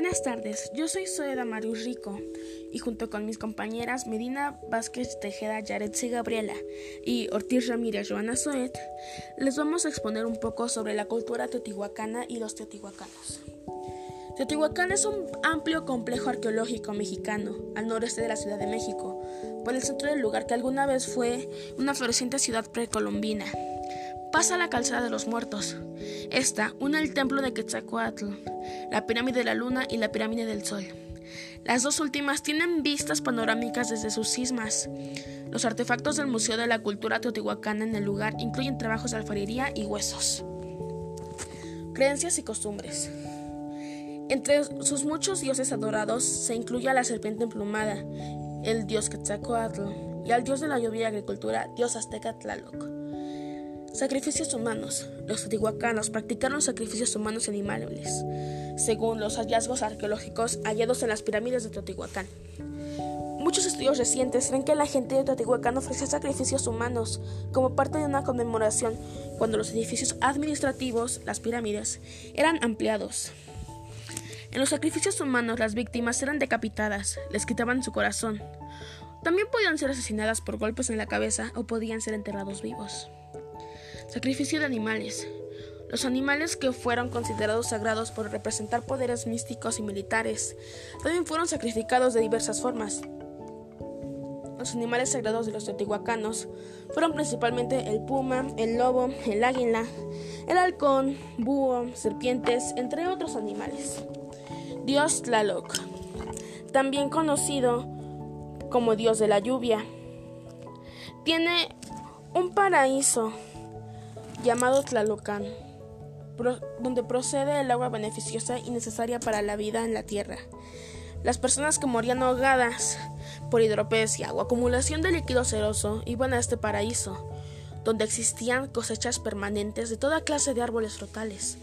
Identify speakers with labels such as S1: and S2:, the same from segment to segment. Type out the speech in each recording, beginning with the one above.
S1: Buenas tardes, yo soy Soeda Marius Rico y junto con mis compañeras Medina Vázquez Tejeda Yaretsi Gabriela y Ortiz Ramírez Joana Soet, les vamos a exponer un poco sobre la cultura teotihuacana y los teotihuacanos. Teotihuacán es un amplio complejo arqueológico mexicano al noreste de la Ciudad de México, por el centro del lugar que alguna vez fue una floreciente ciudad precolombina pasa la calzada de los muertos. Esta une el templo de Quetzalcoatl, la pirámide de la luna y la pirámide del sol. Las dos últimas tienen vistas panorámicas desde sus cismas. Los artefactos del Museo de la Cultura Teotihuacana en el lugar incluyen trabajos de alfarería y huesos. Creencias y costumbres. Entre sus muchos dioses adorados se incluye a la serpiente emplumada, el dios Quetzalcoatl, y al dios de la lluvia y agricultura, dios azteca Tlaloc. Sacrificios humanos. Los teotihuacanos practicaron sacrificios humanos animales, según los hallazgos arqueológicos hallados en las pirámides de Teotihuacán. Muchos estudios recientes creen que la gente de Teotihuacán ofrecía sacrificios humanos como parte de una conmemoración cuando los edificios administrativos, las pirámides, eran ampliados. En los sacrificios humanos las víctimas eran decapitadas, les quitaban su corazón. También podían ser asesinadas por golpes en la cabeza o podían ser enterrados vivos. Sacrificio de animales. Los animales que fueron considerados sagrados por representar poderes místicos y militares también fueron sacrificados de diversas formas. Los animales sagrados de los teotihuacanos fueron principalmente el puma, el lobo, el águila, el halcón, búho, serpientes, entre otros animales. Dios Tlaloc, también conocido como Dios de la lluvia, tiene un paraíso llamado Tlalocan, donde procede el agua beneficiosa y necesaria para la vida en la tierra. Las personas que morían ahogadas por hidropesia o acumulación de líquido ceroso iban a este paraíso, donde existían cosechas permanentes de toda clase de árboles frutales,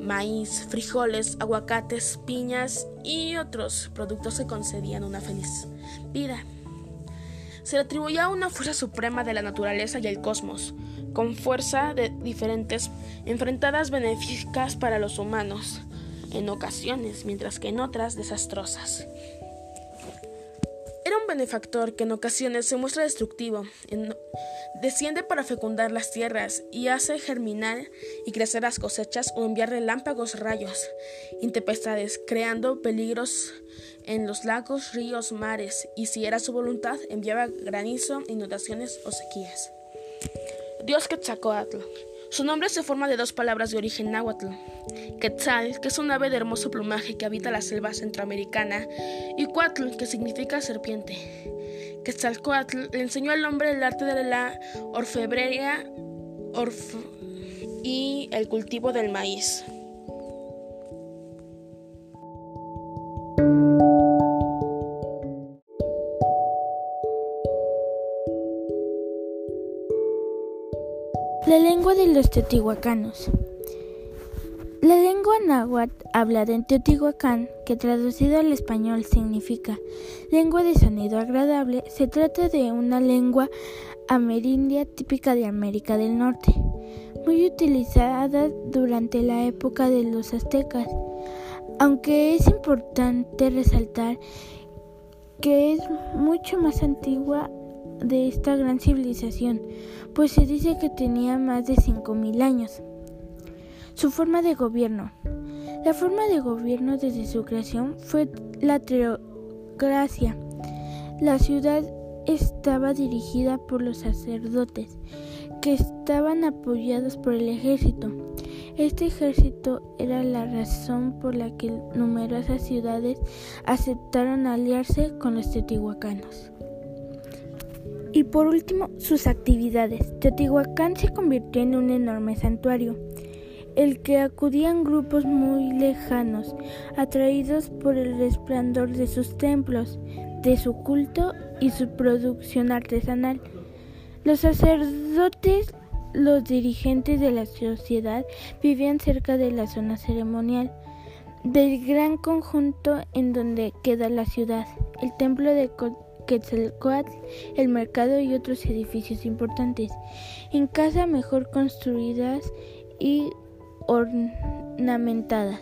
S1: maíz, frijoles, aguacates, piñas y otros productos que concedían una feliz vida. Se le atribuía una fuerza suprema de la naturaleza y el cosmos, con fuerza de diferentes, enfrentadas benéficas para los humanos, en ocasiones, mientras que en otras desastrosas. Era un benefactor que en ocasiones se muestra destructivo, desciende para fecundar las tierras y hace germinar y crecer las cosechas o enviar relámpagos, rayos, intempestades, creando peligros en los lagos, ríos, mares, y si era su voluntad, enviaba granizo, inundaciones o sequías. Dios Quetzalcoatl. Su nombre se forma de dos palabras de origen náhuatl. Quetzal, que es un ave de hermoso plumaje que habita la selva centroamericana, y Cuatl, que significa serpiente. Quetzalcoatl le enseñó al hombre el arte de la orfebrería y el cultivo del maíz.
S2: La lengua de los teotihuacanos. La lengua náhuatl hablada en Teotihuacán, que traducido al español significa lengua de sonido agradable, se trata de una lengua amerindia típica de América del Norte, muy utilizada durante la época de los aztecas, aunque es importante resaltar que es mucho más antigua de esta gran civilización, pues se dice que tenía más de 5.000 años. Su forma de gobierno. La forma de gobierno desde su creación fue la teocracia. La ciudad estaba dirigida por los sacerdotes, que estaban apoyados por el ejército. Este ejército era la razón por la que numerosas ciudades aceptaron aliarse con los teotihuacanos. Y por último, sus actividades. Teotihuacán se convirtió en un enorme santuario, el que acudían grupos muy lejanos, atraídos por el resplandor de sus templos, de su culto y su producción artesanal. Los sacerdotes, los dirigentes de la sociedad, vivían cerca de la zona ceremonial del gran conjunto en donde queda la ciudad, el templo de Quetzalcoatl, el mercado y otros edificios importantes, en casas mejor construidas y ornamentadas.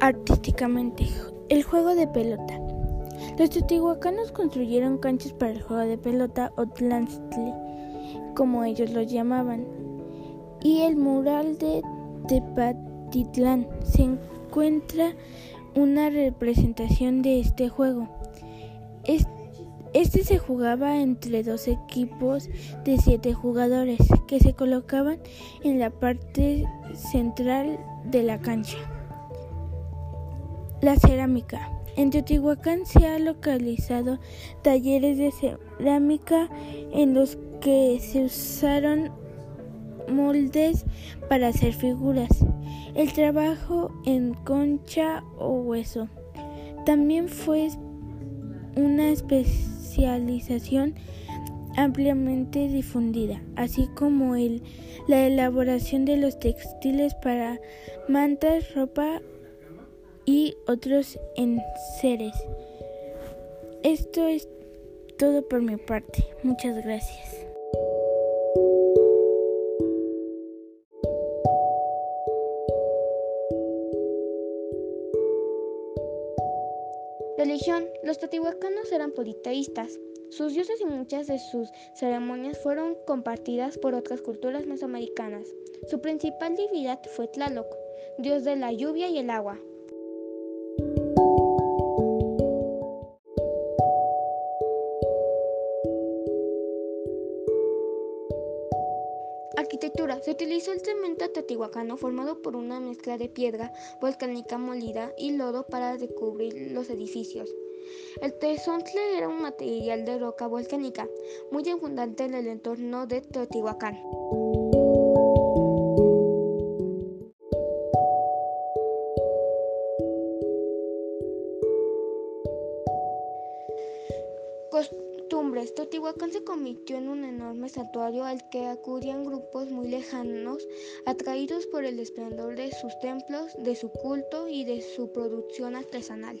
S2: artísticamente. El juego de pelota. Los teotihuacanos construyeron canchas para el juego de pelota o tlantzli, como ellos lo llamaban, y el mural de Tepatitlán se encuentra una representación de este juego. Este se jugaba entre dos equipos de siete jugadores que se colocaban en la parte central de la cancha. La cerámica. En Teotihuacán se han localizado talleres de cerámica en los que se usaron moldes para hacer figuras. El trabajo en concha o hueso también fue una especialización ampliamente difundida, así como el, la elaboración de los textiles para mantas, ropa y otros enseres. Esto es todo por mi parte. Muchas gracias.
S3: Los teotihuacanos eran politeístas. Sus dioses y muchas de sus ceremonias fueron compartidas por otras culturas mesoamericanas. Su principal divinidad fue Tlaloc, dios de la lluvia y el agua. Arquitectura. Se utilizó el cemento teotihuacano formado por una mezcla de piedra volcánica molida y lodo para recubrir los edificios. El tezontle era un material de roca volcánica muy abundante en el entorno de Teotihuacán. Costumbres. Teotihuacán se convirtió en un enorme santuario al que acudían grupos muy lejanos, atraídos por el esplendor de sus templos, de su culto y de su producción artesanal.